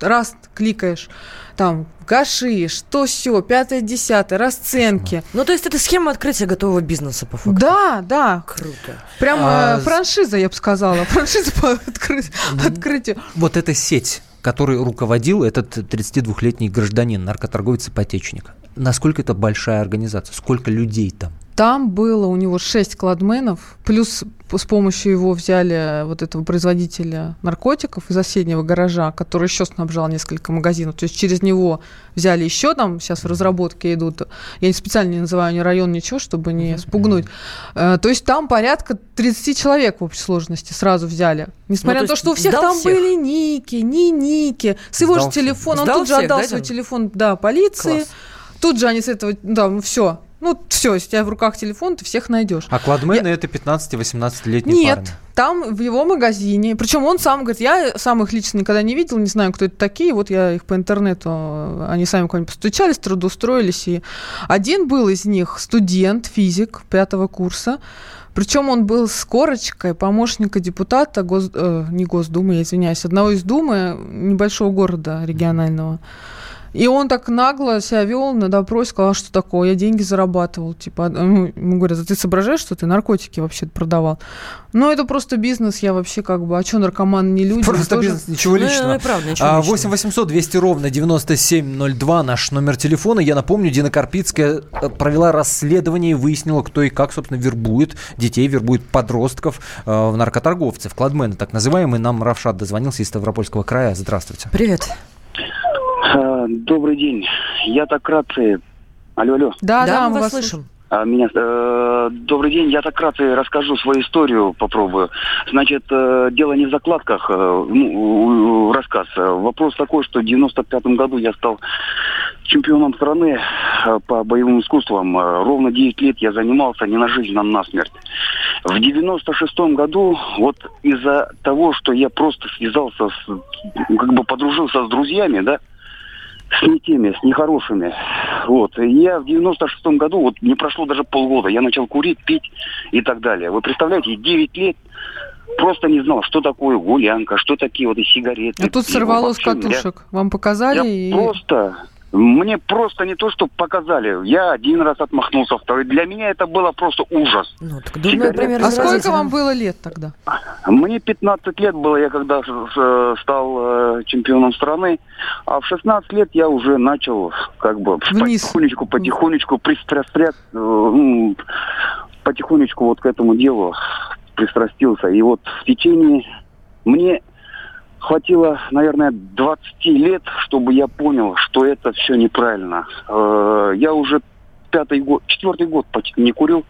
раз кликаешь, там, гашиш, то все, пятое, десятое, расценки. Ну, то есть это схема открытия готового бизнеса, по факту. Да, да. Круто. Прям а... франшиза, я бы сказала. Франшиза по откры... открытию. Вот эта сеть, которой руководил этот 32-летний гражданин, наркоторговец-ипотечник. Насколько это большая организация? Сколько людей там? Там было у него шесть кладменов, плюс с помощью его взяли вот этого производителя наркотиков из соседнего гаража, который еще снабжал несколько магазинов. То есть через него взяли еще там, сейчас в разработке идут, я специально не называю ни район, ничего, чтобы не спугнуть. Э, то есть там порядка 30 человек в общей сложности сразу взяли. Несмотря ну, на то, что у всех там всех. были ники, не ники, с его сдал же телефона, он тут же отдал да, свой телефон, да, полиции. Класс. Тут же они с этого, да, ну все, ну, все, если у тебя в руках телефон, ты всех найдешь. А кладмены я... это 15-18-летние Нет, парни. там в его магазине. Причем он сам говорит, я сам их лично никогда не видел, не знаю, кто это такие. Вот я их по интернету, они сами куда-нибудь постучались, трудоустроились. И один был из них студент, физик пятого курса. Причем он был с корочкой помощника депутата, гос, э, не Госдумы, я извиняюсь, одного из Думы небольшого города регионального. И он так нагло себя вел на допрос, сказал, «А что такое, я деньги зарабатывал. Типа, ну, ему говорят, а ты соображаешь, что ты наркотики вообще продавал? Ну, это просто бизнес, я вообще как бы, а что, наркоманы не люди? Просто тоже... бизнес, ничего ну, личного. Ну, правда, ничего а, 8 800 200 ровно 9702 наш номер телефона. Я напомню, Дина Карпицкая э, провела расследование и выяснила, кто и как, собственно, вербует детей, вербует подростков э, в наркоторговцев, кладмены так называемые. Нам Равшат дозвонился из Ставропольского края. Здравствуйте. Привет. А, добрый день. Я так рад. Алло, алло. Да, да, да мы вас слышим. А, меня, э, добрый день, я так рад расскажу свою историю, попробую. Значит, э, дело не в закладках, э, ну, рассказ. Вопрос такой, что в 95 году я стал чемпионом страны э, по боевым искусствам. Э, ровно 9 лет я занимался не на жизнь, а на смерть. В 96 году, вот из-за того, что я просто связался, с, как бы подружился с друзьями, да, с не теми, с нехорошими. Вот. И я в 96-м году, вот не прошло даже полгода, я начал курить, пить и так далее. Вы представляете, 9 лет просто не знал, что такое гулянка, что такие вот и сигареты. А тут сорвало с катушек. Я, Вам показали? Я и... просто мне просто не то, что показали. Я один раз отмахнулся, второй. Для меня это было просто ужас. Ну, так дурной пример а сколько вам было лет тогда? Мне 15 лет было, я когда стал э, чемпионом страны. А в 16 лет я уже начал как бы Вниз. потихонечку, потихонечку пристрастряд, э, потихонечку вот к этому делу пристрастился. И вот в течение мне хватило, наверное, 20 лет, чтобы я понял, что это все неправильно. Э, я уже пятый год, четвертый год почти не курил.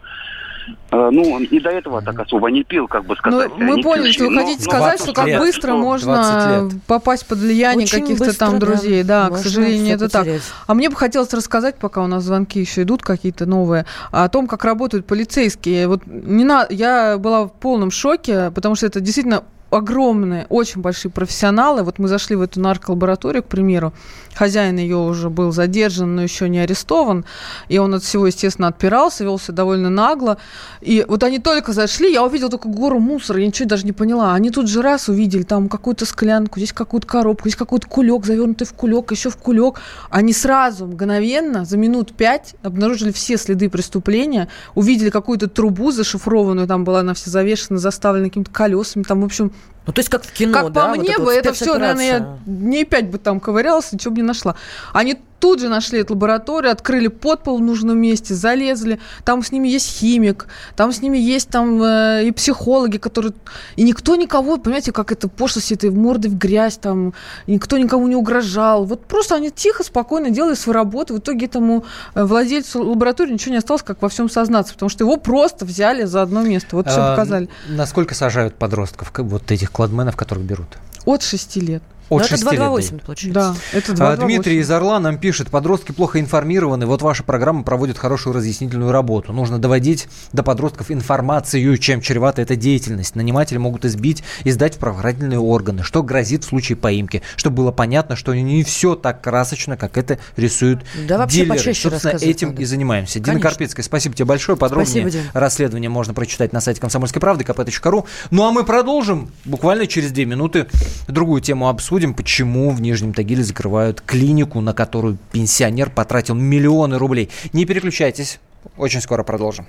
Э, ну, и до этого так особо не пил, как бы сказать. Ну, мы поняли, что вы хотите сказать, что как лет. быстро можно попасть под влияние каких-то там друзей. Да, да к сожалению, это потерять. так. А мне бы хотелось рассказать, пока у нас звонки еще идут какие-то новые, о том, как работают полицейские. Вот не на... Я была в полном шоке, потому что это действительно огромные, очень большие профессионалы. Вот мы зашли в эту нарколабораторию, к примеру. Хозяин ее уже был задержан, но еще не арестован. И он от всего, естественно, отпирался, велся довольно нагло. И вот они только зашли, я увидела только гору мусора, я ничего даже не поняла. Они тут же раз увидели там какую-то склянку, здесь какую-то коробку, здесь какой-то кулек, завернутый в кулек, еще в кулек. Они сразу, мгновенно, за минут пять обнаружили все следы преступления, увидели какую-то трубу зашифрованную, там была она вся завешена, заставлена какими-то колесами, там, в общем, ну, то есть как в кино, как да? по мне вот бы, это все, наверное, я дней пять бы там ковырялась, ничего бы не нашла. Они Тут же нашли эту лабораторию, открыли подпол в нужном месте, залезли. Там с ними есть химик, там с ними есть там э, и психологи, которые... И никто никого, понимаете, как это пошлость этой морды в грязь, там, никто никому не угрожал. Вот просто они тихо, спокойно делали свою работу. В итоге этому э, владельцу лаборатории ничего не осталось, как во всем сознаться, потому что его просто взяли за одно место. Вот все а, показали. Насколько сажают подростков, вот этих кладменов, которых берут? От 6 лет. От Но 6 это 228, лет. получается. Да, это 228. А, Дмитрий из Орла нам пишет, подростки плохо информированы, вот ваша программа проводит хорошую разъяснительную работу. Нужно доводить до подростков информацию, чем чревата эта деятельность. Наниматели могут избить и сдать в правоохранительные органы, что грозит в случае поимки, чтобы было понятно, что не все так красочно, как это рисуют да, вообще дилеры. Почаще Собственно, этим надо. и занимаемся. Конечно. Дина Карпицкая, спасибо тебе большое. Подробнее спасибо, расследование можно прочитать на сайте комсомольской правды, kp.ru. Ну а мы продолжим. Буквально через две минуты другую тему обсудим, почему в Нижнем Тагиле закрывают клинику, на которую пенсионер потратил миллионы рублей. Не переключайтесь, очень скоро продолжим.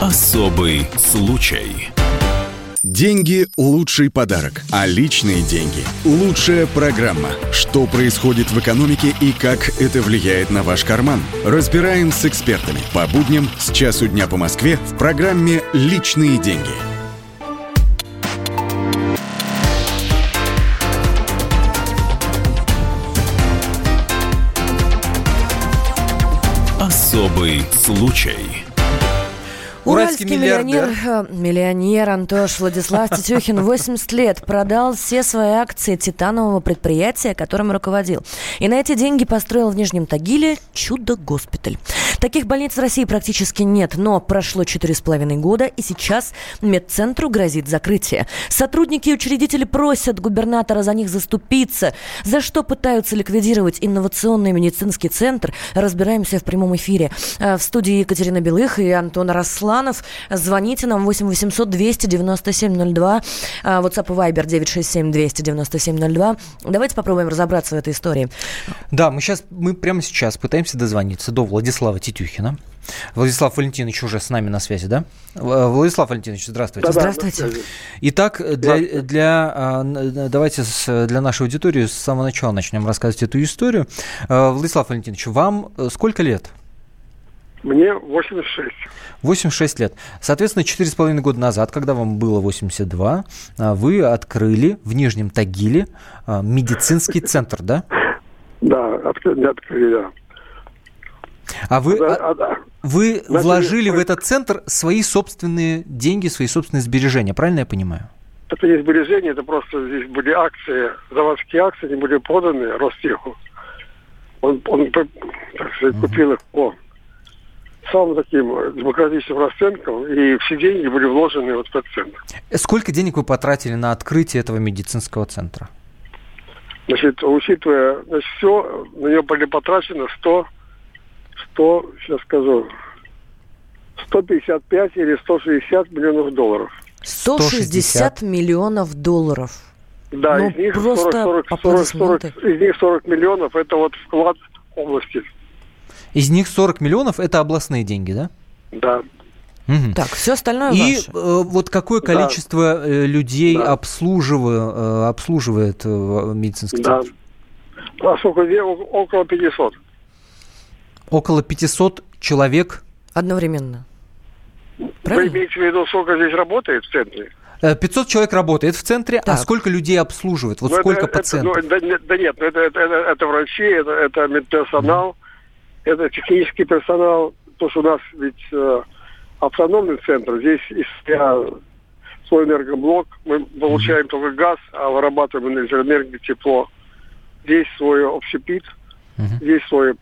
Особый случай. Деньги – лучший подарок, а личные деньги – лучшая программа. Что происходит в экономике и как это влияет на ваш карман? Разбираем с экспертами по будням с часу дня по Москве в программе «Личные деньги». Особый случай. Уральский, Уральский миллионер, миллионер, миллионер Антош Владислав Тетюхин 80 лет продал все свои акции титанового предприятия, которым руководил. И на эти деньги построил в Нижнем Тагиле чудо-госпиталь. Таких больниц в России практически нет, но прошло 4,5 года, и сейчас медцентру грозит закрытие. Сотрудники и учредители просят губернатора за них заступиться. За что пытаются ликвидировать инновационный медицинский центр, разбираемся в прямом эфире. А, в студии Екатерина Белых и Антон Рослан. Романов. Звоните нам 8 800 297 02. WhatsApp и Viber 967 297 02. Давайте попробуем разобраться в этой истории. Да, мы сейчас, мы прямо сейчас пытаемся дозвониться до Владислава Тетюхина. Владислав Валентинович уже с нами на связи, да? Владислав Валентинович, здравствуйте. Да, здравствуйте. Итак, для, для, а, давайте с, для нашей аудитории с самого начала начнем рассказывать эту историю. А, Владислав Валентинович, вам э, сколько лет? Мне 86. 86 лет. Соответственно, 4,5 года назад, когда вам было 82, а, вы открыли в Нижнем Тагиле а, медицинский центр, да? Да, открыли, да. А вы, а, а, вы Значит, вложили в этот центр свои собственные деньги, свои собственные сбережения, правильно я понимаю? Это не сбережения, это просто здесь были акции, заводские акции, они были проданы Ростеху. Он, он так сказать, купил их по самым таким демократичным расценкам, и все деньги были вложены вот в этот центр. Сколько денег вы потратили на открытие этого медицинского центра? Значит, учитывая, значит, все, на нее были потрачено 100, 100, сейчас скажу, 155 или 160 миллионов долларов. 160 миллионов долларов. Да, ну, из них просто 40, 40, 40, 40, из них 40 миллионов это вот вклад области. Из них 40 миллионов это областные деньги, да? Да. Угу. Так, все остальное И ваше. Э, вот какое количество да. Э, людей да. обслуживает, э, обслуживает медицинский да. центр? Да, сколько, около 500. Около 500 человек? Одновременно. Правильно? Вы имеете в виду, сколько здесь работает в центре? 500 человек работает в центре, а так. а сколько людей обслуживает? Вот ну, сколько это, пациентов? Это, ну, да, да нет, ну, это, это, это, это врачи, это, это медперсонал, mm это технический персонал, то, что у нас ведь э, автономный центр, здесь из свой энергоблок, мы получаем только газ, а вырабатываем электроэнергию, тепло. Здесь свой общепит, mm-hmm. здесь свой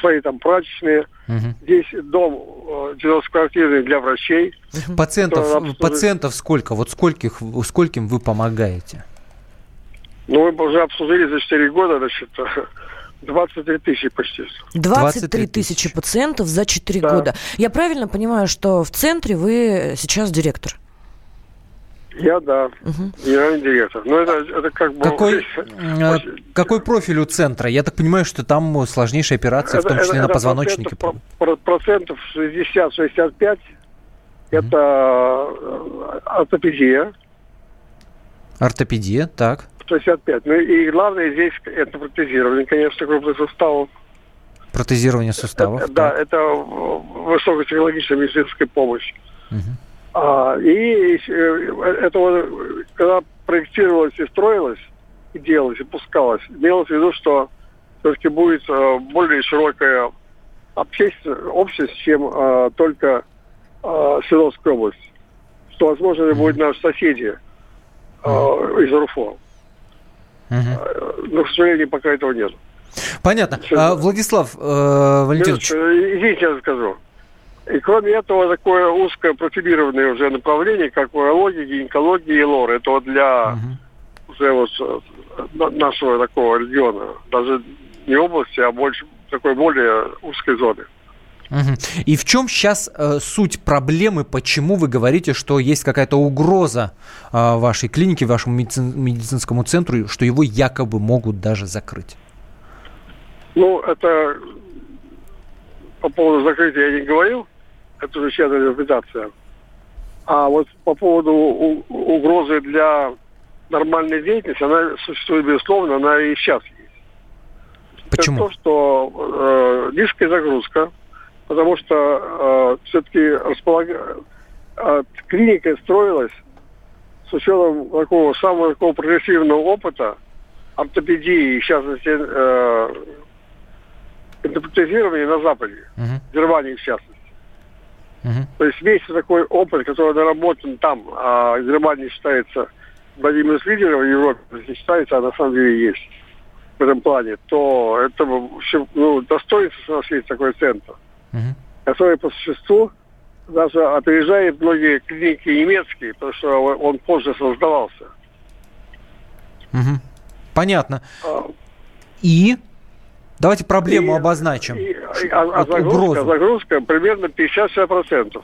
свои там прачечные, mm-hmm. здесь дом 90-квартирный э, для врачей. Пациентов, пациентов сколько? Вот скольких, скольким вы помогаете? Ну, мы уже обслужили за 4 года, значит, 23 тысячи почти. 23 тысячи пациентов за 4 да. года. Я правильно понимаю, что в центре вы сейчас директор? Я, да. Угу. Я директор. Но это, это как бы... Какой, очень... какой профиль у центра? Я так понимаю, что там сложнейшие операции, это, в том числе это, на позвоночнике. Процентов, процентов 60-65 Это э, ортопедия. Ортопедия, так. 65. Ну и главное здесь это протезирование, конечно, крупных суставов. Протезирование суставов. Это, да, это высокотехнологичная медицинская помощь. Угу. А, и э, это вот, когда проектировалось и строилось, и делалось, и пускалось, имелось в виду, что все-таки будет э, более широкая общественность, общество, чем э, только э, Свердловская область. Что, возможно, mm-hmm. будет наши соседи э, из РУФО. Mm-hmm. Но, к сожалению, пока этого нет. Понятно. А, Владислав э, Валентинович. Извините, я скажу. И кроме этого, такое узкое профилированное уже направление, как урология, гинекология и лор. Это вот для угу. уже вот э, нашего такого региона. Даже не области, а больше такой более узкой зоны. И в чем сейчас э, суть проблемы, почему вы говорите, что есть какая-то угроза э, вашей клинике, вашему медицин, медицинскому центру, что его якобы могут даже закрыть? Ну, это по поводу закрытия я не говорил, это уже чья-то интерпретация. А вот по поводу угрозы для нормальной деятельности, она существует безусловно, она и сейчас Почему? Это то, что э, низкая загрузка, потому что э, все-таки располаг... э, клиника строилась с учетом такого самого такого прогрессивного опыта ортопедии, в частности, э, интерпретирования на Западе, uh-huh. в Германии в частности. Uh-huh. То есть весь такой опыт, который наработан там, а в Германии считается одним из лидеров в Европе, считается, а на самом деле есть в этом плане, то это ну, достоинство, у нас есть такой центр, uh-huh. который по существу даже опережает многие клиники немецкие, потому что он позже создавался. Угу. Понятно. А, и давайте проблему и, обозначим. И, а, а загрузка, загрузка примерно 56%.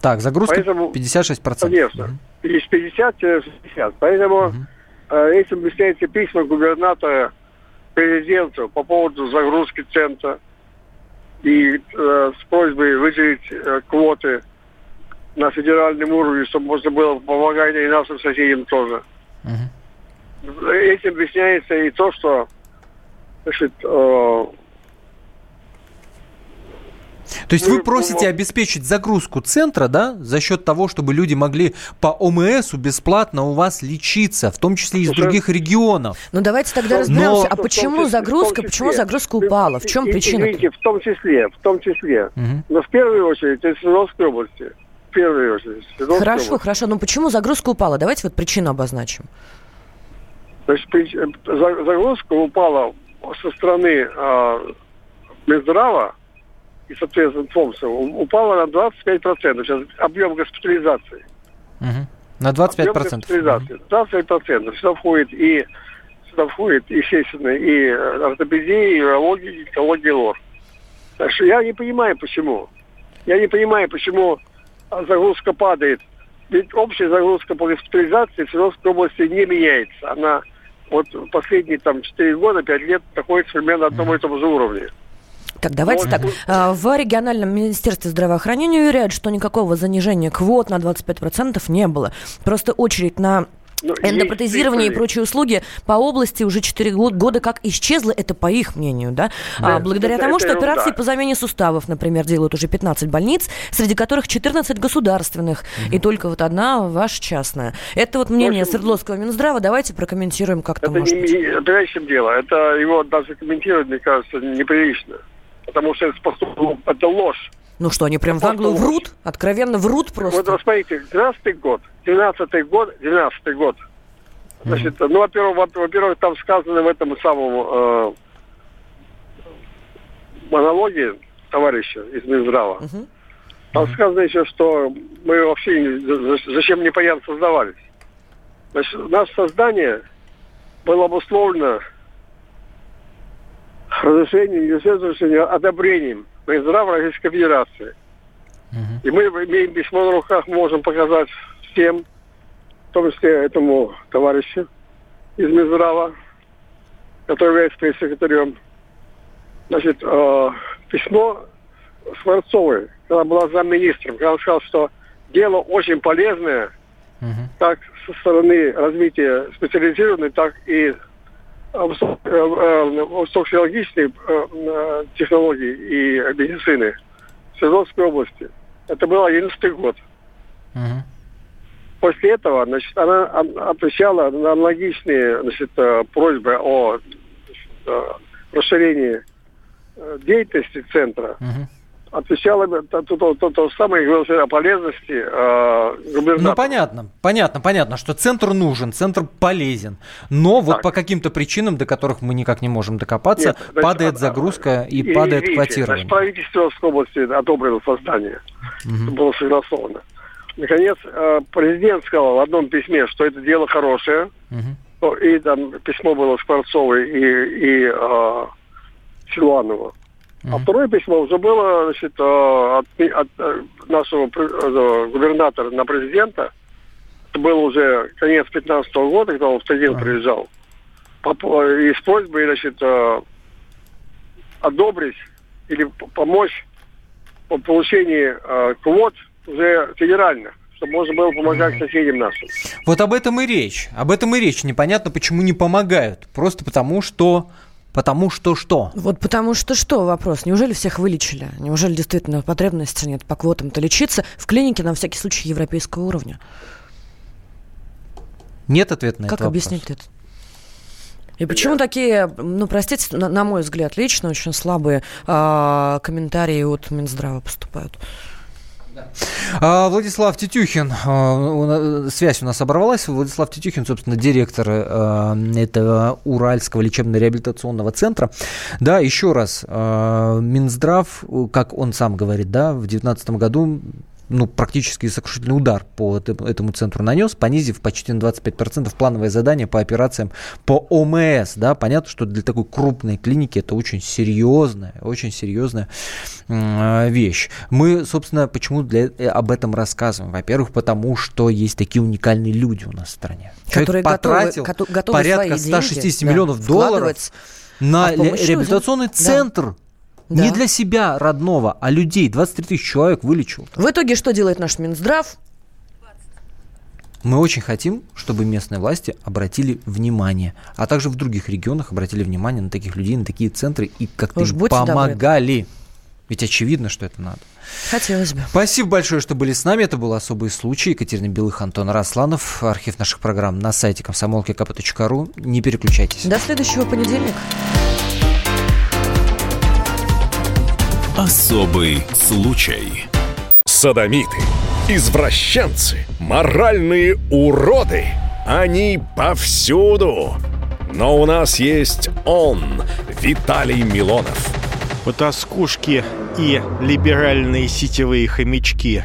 Так, загрузка Поэтому, 56%. Конечно. Угу. Из 50-60. Поэтому угу. Э, этим объясняется письма губернатора президенту по поводу загрузки центра и э, с просьбой выделить э, квоты на федеральном уровне, чтобы можно было помогать и нашим соседям тоже. Uh-huh. Этим объясняется и то, что значит, э, то есть вы просите обеспечить загрузку центра, да, за счет того, чтобы люди могли по ОМСу бесплатно у вас лечиться, в том числе из других регионов. Ну давайте тогда разберемся, а почему загрузка, почему загрузка упала, в чем причина? Извините, в том числе, в том числе. Но в первую очередь это Свердловской области. В первую очередь. Хорошо, хорошо, но почему загрузка упала? Давайте вот причину обозначим. Значит, э, загрузка упала со стороны э, Минздрава, и, соответственно, ФОМСа упала на 25%. Сейчас объем госпитализации. Угу. На 25%? Объем госпитализации. 25%. Сюда входит и сюда входит, естественно, и ортопедия, и урология, и экология, лор. Так что я не понимаю, почему. Я не понимаю, почему загрузка падает. Ведь общая загрузка по госпитализации в Свердловской области не меняется. Она вот последние там 4 года, 5 лет находится примерно на одном и том же уровне. Так, давайте так. А, в региональном министерстве здравоохранения уверяют, что никакого занижения квот на 25% не было. Просто очередь на ну, Эндопротезирование и прочие услуги по области уже 4 года как исчезло, это по их мнению, да? да а, благодаря это, тому, это что ерунда. операции по замене суставов, например, делают уже 15 больниц, среди которых 14 государственных, угу. и только вот одна ваша частная. Это вот мнение общем, Свердловского Минздрава, давайте прокомментируем как-то, это может не, быть. Это дело, это его даже комментировать, мне кажется, неприлично потому что это, это ложь. Ну что, они прям в Англию врут? Откровенно врут просто? Вот смотрите, 12 год, 12 год, 12 год. Значит, mm-hmm. ну, во-первых, во-первых, там сказано в этом самом э, монологе товарища из Минздрава. Mm-hmm. Там сказано еще, что мы вообще зачем непонятно создавались. Значит, наше создание было обусловлено разрешением, естественным разрешением, одобрением Минздрава Российской Федерации. Uh-huh. И мы имеем письмо на руках, можем показать всем, в том числе этому товарищу из Минздрава, который является пресс-секретарем. Значит, э, письмо Скворцовой, когда была замминистром, когда он сказал, что дело очень полезное, угу. как со стороны развития специализированной, так и высокотехнологичной технологий и медицины в Свердловской области. Это был 11 год. Угу. После этого, значит, она отвечала на аналогичные значит, просьбы о значит, расширении деятельности центра. Угу отвечала то, то, то, то самое, говорил о полезности э, Ну, понятно, понятно, понятно, что центр нужен, центр полезен, но так. вот по каким-то причинам, до которых мы никак не можем докопаться, Нет, значит, падает а, загрузка и, и падает видите, квотирование. Значит, правительство в области одобрило создание, угу. было согласовано. Наконец, э, президент сказал в одном письме, что это дело хорошее, угу. и там письмо было Скворцовой и, и э, Силуанову. А второе письмо уже было значит, э, от, от э, нашего э, губернатора на президента. Это был уже конец 15 -го года, когда он в Тагил приезжал. И с просьбой значит, одобрить или помочь по получению квот уже федеральных чтобы можно было помогать соседям нашим. Вот об этом и речь. Об этом и речь. Непонятно, почему не помогают. Просто потому, что Потому что что? Вот потому что что вопрос. Неужели всех вылечили? Неужели действительно потребности нет по квотам-то лечиться в клинике на всякий случай европейского уровня? Нет ответа на как этот вопрос. Как объяснить это? И почему такие, ну, простите, на, на мой взгляд, лично очень слабые э, комментарии от Минздрава поступают? А, Владислав Тетюхин, а, связь у нас оборвалась. Владислав Тетюхин, собственно, директор а, этого Уральского лечебно-реабилитационного центра. Да, еще раз, Минздрав, как он сам говорит, да, в 2019 году ну, практически сокрушительный удар по этому центру нанес, понизив почти на 25% плановое задание по операциям по ОМС. Да? Понятно, что для такой крупной клиники это очень серьезная, очень серьезная вещь. Мы, собственно, почему для, э, об этом рассказываем? Во-первых, потому что есть такие уникальные люди у нас в стране. Которые потратил готовы, готовы порядка 160 деньги, миллионов да, долларов на а реабилитационный центр. Да да. Не для себя родного, а людей. 23 тысячи человек вылечил. В итоге что делает наш Минздрав? Мы очень хотим, чтобы местные власти обратили внимание, а также в других регионах обратили внимание на таких людей, на такие центры и как-то им помогали. Добры. Ведь очевидно, что это надо. Хотелось бы. Спасибо большое, что были с нами. Это был особый случай. Екатерина Белых, Антон Расланов. Архив наших программ на сайте комсомолки.кп.ру. Не переключайтесь. До следующего понедельника. Особый случай. Садомиты, извращенцы, моральные уроды. Они повсюду. Но у нас есть он, Виталий Милонов. Потаскушки и либеральные сетевые хомячки.